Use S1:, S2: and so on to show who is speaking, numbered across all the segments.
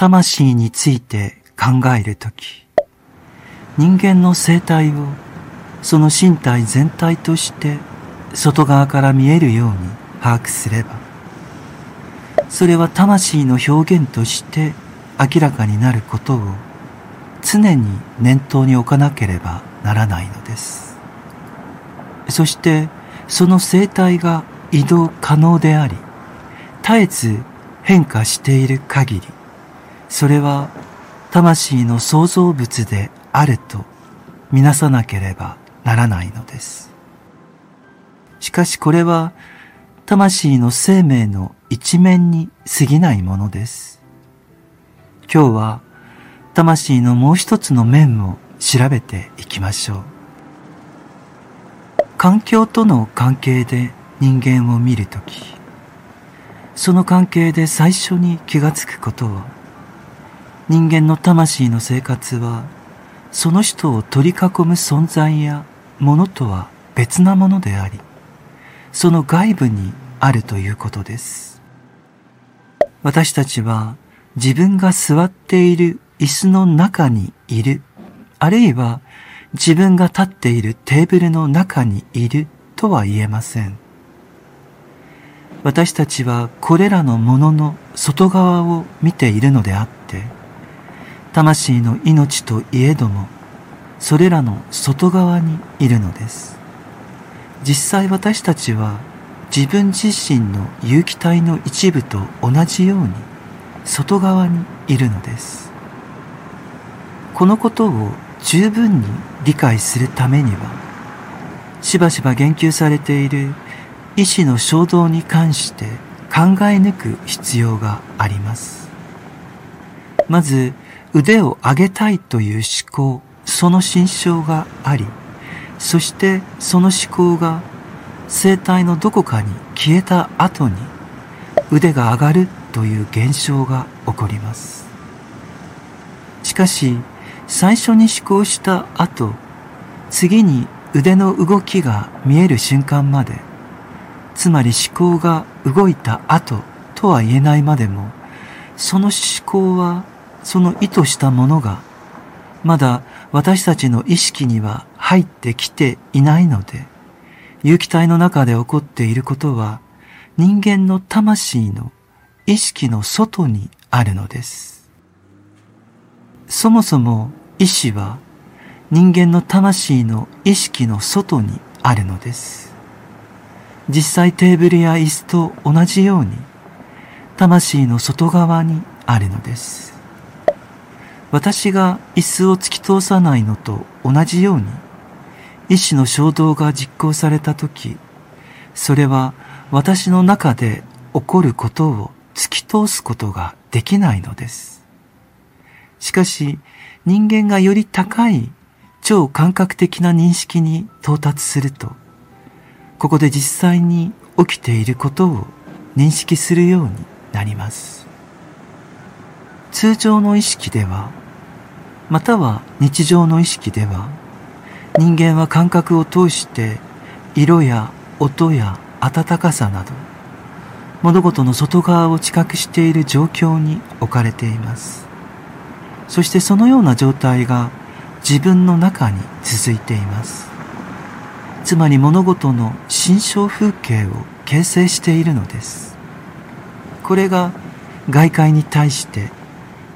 S1: 魂について考えるとき、人間の生態をその身体全体として外側から見えるように把握すれば、それは魂の表現として明らかになることを常に念頭に置かなければならないのです。そしてその生態が移動可能であり、絶えず変化している限り、それは魂の創造物であるとみなさなければならないのです。しかしこれは魂の生命の一面に過ぎないものです。今日は魂のもう一つの面を調べていきましょう。環境との関係で人間を見るとき、その関係で最初に気がつくことは、人間の魂の生活は、その人を取り囲む存在やものとは別なものであり、その外部にあるということです。私たちは自分が座っている椅子の中にいる、あるいは自分が立っているテーブルの中にいるとは言えません。私たちはこれらのものの外側を見ているのであって、魂の命といえども、それらの外側にいるのです。実際私たちは自分自身の有機体の一部と同じように外側にいるのです。このことを十分に理解するためには、しばしば言及されている意志の衝動に関して考え抜く必要があります。まず、腕を上げたいという思考、その心象があり、そしてその思考が生体のどこかに消えた後に腕が上がるという現象が起こります。しかし、最初に思考した後、次に腕の動きが見える瞬間まで、つまり思考が動いた後とは言えないまでも、その思考はその意図したものが、まだ私たちの意識には入ってきていないので、有機体の中で起こっていることは、人間の魂の意識の外にあるのです。そもそも意志は人間の魂の意識の外にあるのです。実際テーブルや椅子と同じように魂の外側にあるのです。私が椅子を突き通さないのと同じように意志の衝動が実行されたとき、それは私の中で起こることを突き通すことができないのです。しかし、人間がより高い超感覚的な認識に到達すると、ここで実際に起きていることを認識するようになります。通常の意識では、または日常の意識では、人間は感覚を通して色や音や温かさなど、物事の外側を知覚している状況に置かれています。そしてそのような状態が自分の中に続いていますつまり物事の心象風景を形成しているのですこれが外界に対して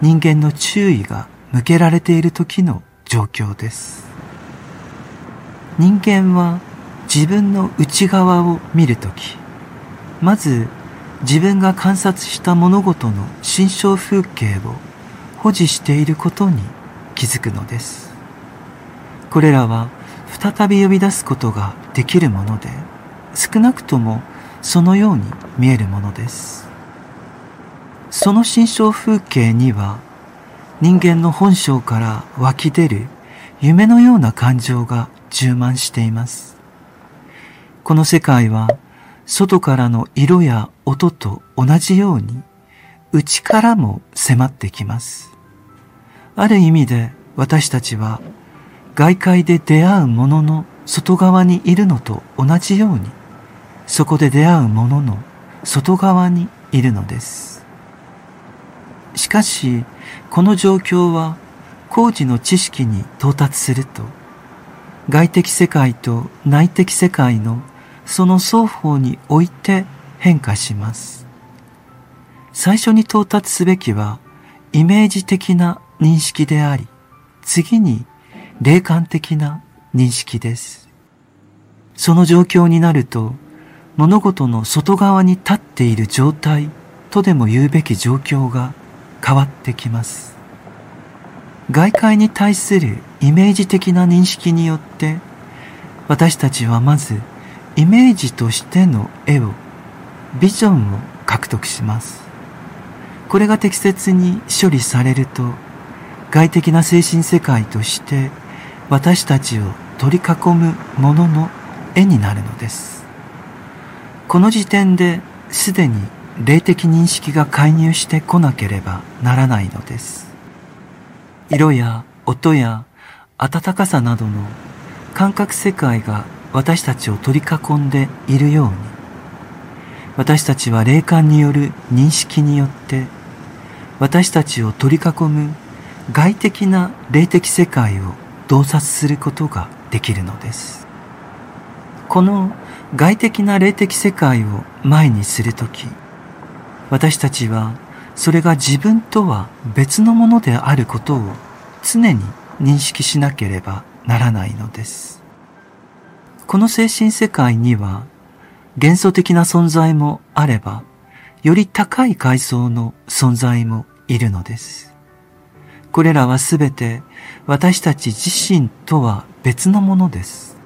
S1: 人間の注意が向けられている時の状況です人間は自分の内側を見るときまず自分が観察した物事の心象風景を保持していることに気づくのです。これらは再び呼び出すことができるもので、少なくともそのように見えるものです。その心象風景には人間の本性から湧き出る夢のような感情が充満しています。この世界は外からの色や音と同じように内からも迫ってきます。ある意味で私たちは外界で出会うものの外側にいるのと同じようにそこで出会うものの外側にいるのですしかし、この状況は工事の知識に到達すると、外的世界と内的世界のその双方において変化します。最初に到達すべきはイメージ的な認識であり、次に霊感的な認識です。その状況になると、物事の外側に立っている状態とでも言うべき状況が変わってきます。外界に対するイメージ的な認識によって、私たちはまずイメージとしての絵を、ビジョンを獲得します。これが適切に処理されると、外的な精神世界として私たちを取り囲むものの絵になるのです。この時点ですでに霊的認識が介入してこなければならないのです。色や音や温かさなどの感覚世界が私たちを取り囲んでいるように私たちは霊感による認識によって私たちを取り囲む外的な霊的世界を洞察することができるのですこの外的な霊的世界を前にするとき私たちはそれが自分とは別のものであることを常に認識しなければならないのですこの精神世界には幻想的な存在もあれば、より高い階層の存在もいるのです。これらはすべて私たち自身とは別のものです。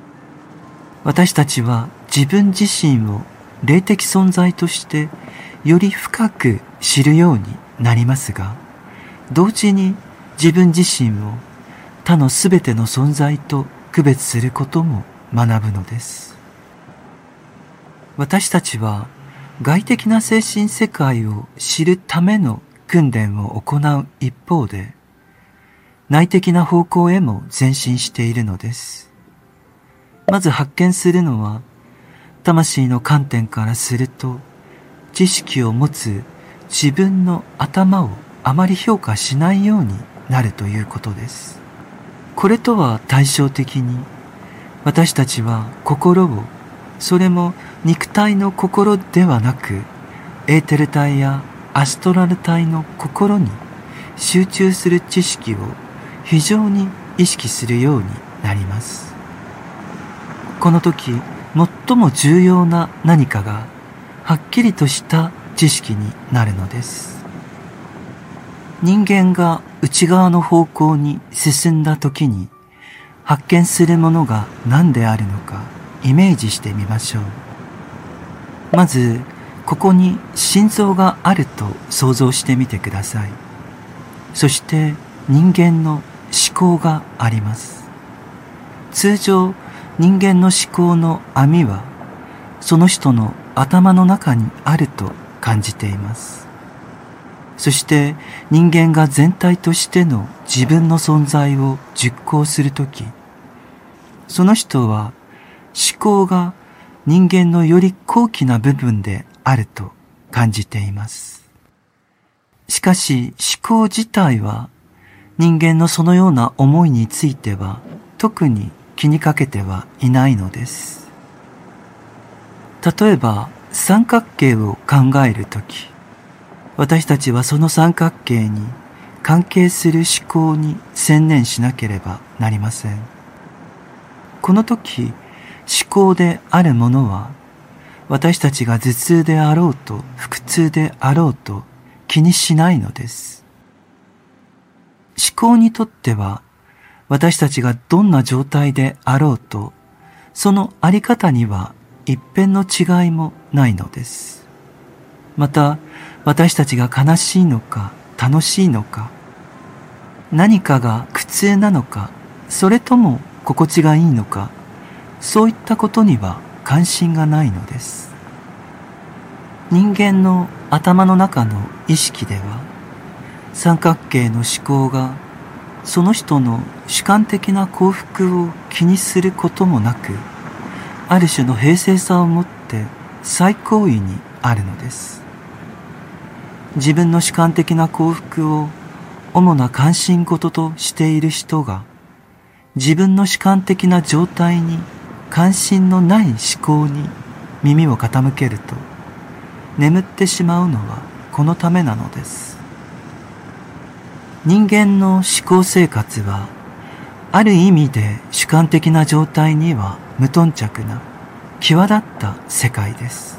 S1: 私たちは自分自身を霊的存在としてより深く知るようになりますが、同時に自分自身を他のすべての存在と区別することも学ぶのです。私たちは外的な精神世界を知るための訓練を行う一方で内的な方向へも前進しているのです。まず発見するのは魂の観点からすると知識を持つ自分の頭をあまり評価しないようになるということです。これとは対照的に私たちは心をそれも肉体の心ではなくエーテル体やアストラル体の心に集中する知識を非常に意識するようになります。この時最も重要な何かがはっきりとした知識になるのです。人間が内側の方向に進んだ時に発見するものが何であるのかイメージしてみましょう。まずここに心臓があると想像してみてください。そして人間の思考があります。通常人間の思考の網はその人の頭の中にあると感じていますそして人間が全体としての自分の存在を実行するときその人は思考が人間のより高貴な部分であると感じています。しかし思考自体は人間のそのような思いについては特に気にかけてはいないのです。例えば三角形を考えるとき、私たちはその三角形に関係する思考に専念しなければなりません。この時、思考であるものは、私たちが頭痛であろうと腹痛であろうと気にしないのです。思考にとっては、私たちがどんな状態であろうと、そのあり方には一辺の違いもないのです。また、私たちが悲しいのか楽しいのか、何かが苦痛なのか、それとも心地がいいのかそういったことには関心がないのです人間の頭の中の意識では三角形の思考がその人の主観的な幸福を気にすることもなくある種の平静さをもって最高位にあるのです。自分の主観的な幸福を主な関心事としている人が自分の主観的な状態に関心のない思考に耳を傾けると眠ってしまうのはこのためなのです。人間の思考生活はある意味で主観的な状態には無頓着な際立った世界です。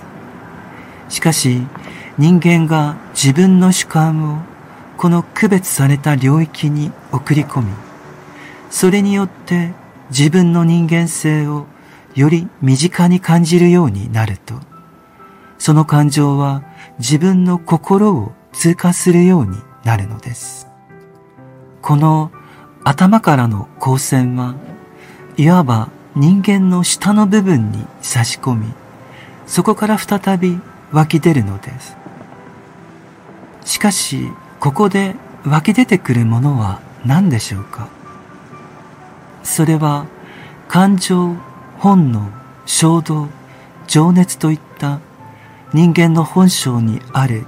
S1: しかし人間が自分の主観をこの区別された領域に送り込みそれによって自分の人間性をより身近に感じるようになるとその感情は自分の心を通過するようになるのです。この頭からの光線はいわば人間の下の部分に差し込み、そこから再び湧き出るのです。しかし、ここで湧き出てくるものは何でしょうか？それは感情、本能、衝動、情熱といった人間の本性にある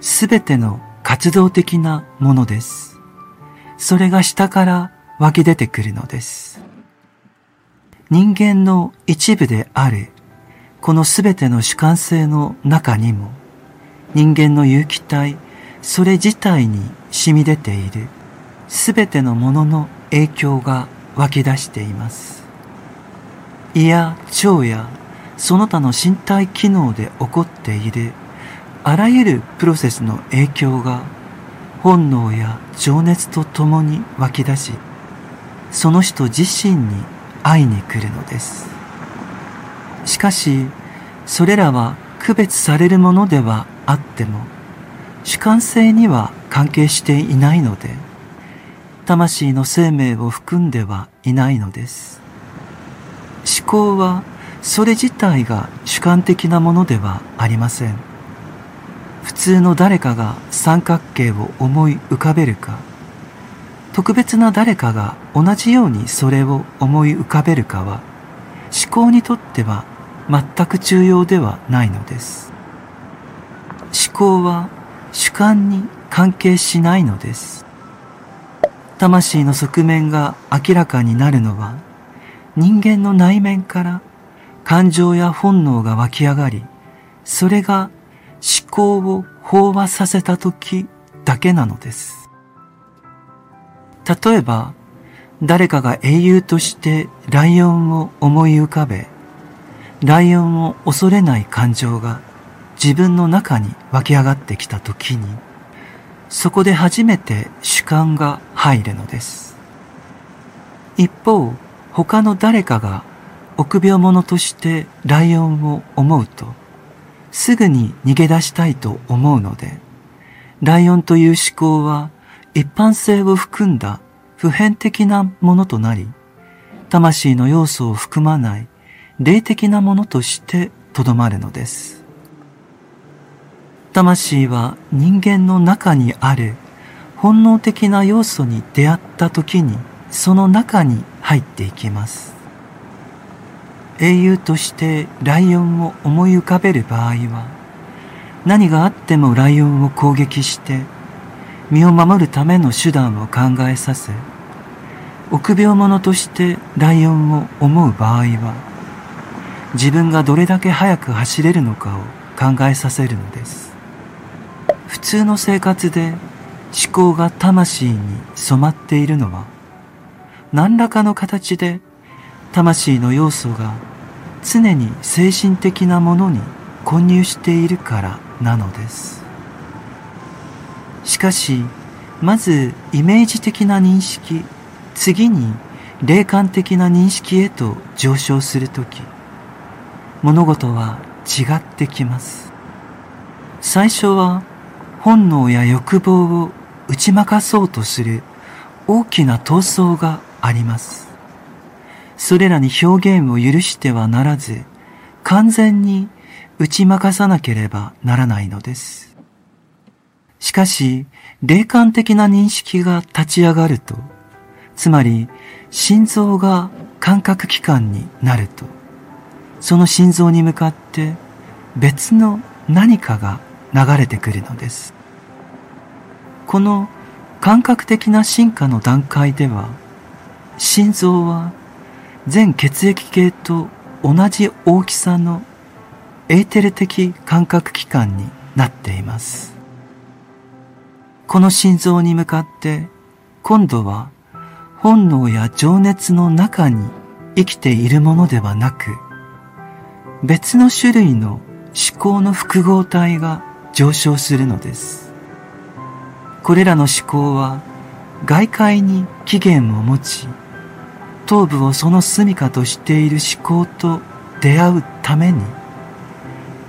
S1: すべての活動的なものです。それが下から湧き出てくるのです。人間の一部であるこのすべての主観性の中にも人間の有機体それ自体に染み出ているすべてのものの影響が湧き出しています。胃や腸やその他の身体機能で起こっているあらゆるプロセスの影響が本能や情熱とともに湧き出しその人自身に会いに来るのです。しかしそれらは区別されるものではあっても主観性には関係していないので魂の生命を含んではいないのです。思考はそれ自体が主観的なものではありません。普通の誰かが三角形を思い浮かべるか特別な誰かが同じようにそれを思い浮かべるかは思考にとっては全く重要ではないのです思考は主観に関係しないのです魂の側面が明らかになるのは人間の内面から感情や本能が湧き上がりそれが思考を飽和させた時だけなのです。例えば、誰かが英雄としてライオンを思い浮かべ、ライオンを恐れない感情が自分の中に湧き上がってきた時に、そこで初めて主観が入るのです。一方、他の誰かが臆病者としてライオンを思うと、すぐに逃げ出したいと思うので、ライオンという思考は一般性を含んだ普遍的なものとなり、魂の要素を含まない霊的なものとしてとどまるのです。魂は人間の中にある本能的な要素に出会った時にその中に入っていきます。英雄としてライオンを思い浮かべる場合は何があってもライオンを攻撃して身を守るための手段を考えさせ臆病者としてライオンを思う場合は自分がどれだけ速く走れるのかを考えさせるのです。普通の生活で思考が魂に染まっているのは何らかの形で魂の要素が常に精神的なものに混入しているからなのです。しかしまずイメージ的な認識次に霊感的な認識へと上昇するとき物事は違ってきます最初は本能や欲望を打ち負かそうとする大きな闘争がありますそれらに表現を許してはならず、完全に打ち負かさなければならないのです。しかし、霊感的な認識が立ち上がると、つまり、心臓が感覚器官になると、その心臓に向かって別の何かが流れてくるのです。この感覚的な進化の段階では心臓は全血液系と同じ大きさのエーテル的感覚器官になっていますこの心臓に向かって今度は本能や情熱の中に生きているものではなく別の種類の思考の複合体が上昇するのです。これらの思考は外界に起源を持ち頭部をその住処としている思考と出会うために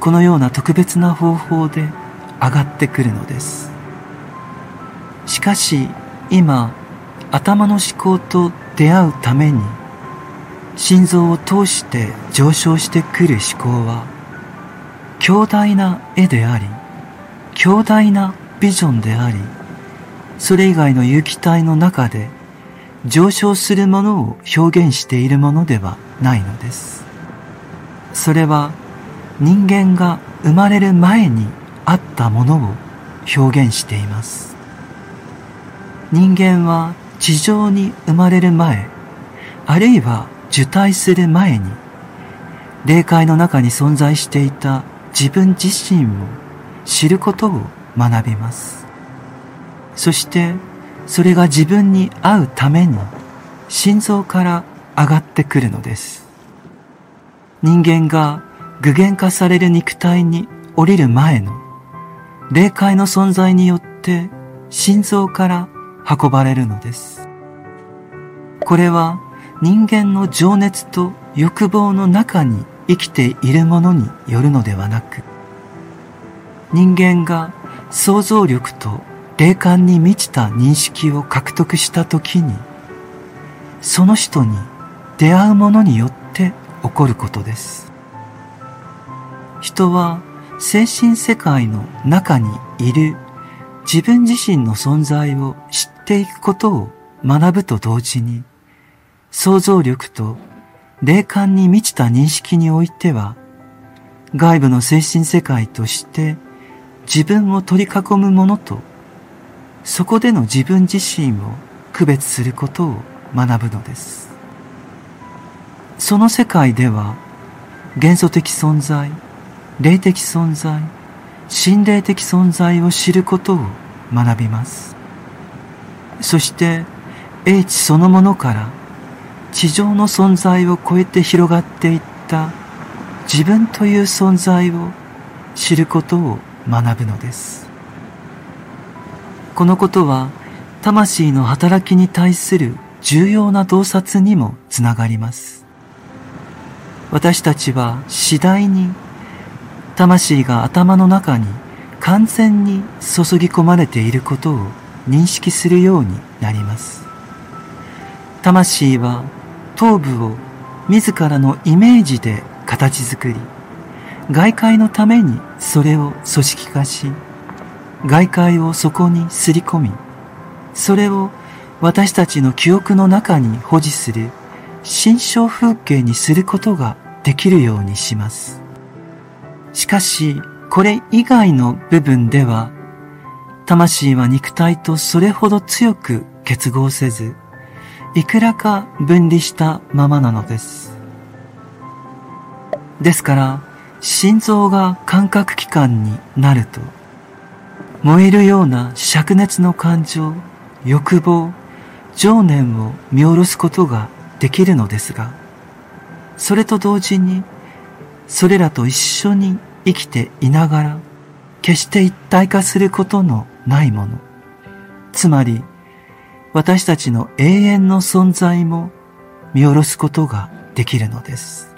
S1: このような特別な方法で上がってくるのです。しかし今頭の思考と出会うために心臓を通して上昇してくる思考は強大な絵であり強大なビジョンでありそれ以外の有機体の中で上昇するものを表現しているものではないのです。それは人間が生まれる前にあったものを表現しています。人間は地上に生まれる前あるいは受胎する前に霊界の中に存在していた自分自身を知ることを学びます。そしてそれが自分に合うために心臓から上がってくるのです。人間が具現化される肉体に降りる前の霊界の存在によって心臓から運ばれるのです。これは人間の情熱と欲望の中に生きているものによるのではなく人間が想像力と霊感に満ちた認識を獲得した時にその人に出会うものによって起こることです。人は精神世界の中にいる自分自身の存在を知ていくことを学ぶと同時に想像力と霊感に満ちた認識においては、外部の精神世界として自分を取り囲むものと、そこでの自分自身を区別することを学ぶのです。その世界では、元素的存在、霊的存在、心霊的存在を知ることを学びます。そして、英知そのものから地上の存在を超えて広がっていった自分という存在を知ることを学ぶのです。このことは魂の働きに対する重要な洞察にもつながります。私たちは次第に魂が頭の中に完全に注ぎ込まれていることを認識するようになります。魂は頭部を自らのイメージで形作り外界のためにそれを組織化し外界をそこにすり込みそれを私たちの記憶の中に保持する心象風景にすることができるようにします。しかしこれ以外の部分では魂は肉体とそれほど強く結合せずいくらか分離したままなのです。ですから、心臓が感覚器官になると、燃えるような灼熱の感情、欲望、情念を見下ろすことができるのですが、それと同時に、それらと一緒に生きていながら、決して一体化することのないもの、つまり私たちの永遠の存在も見下ろすことができるのです。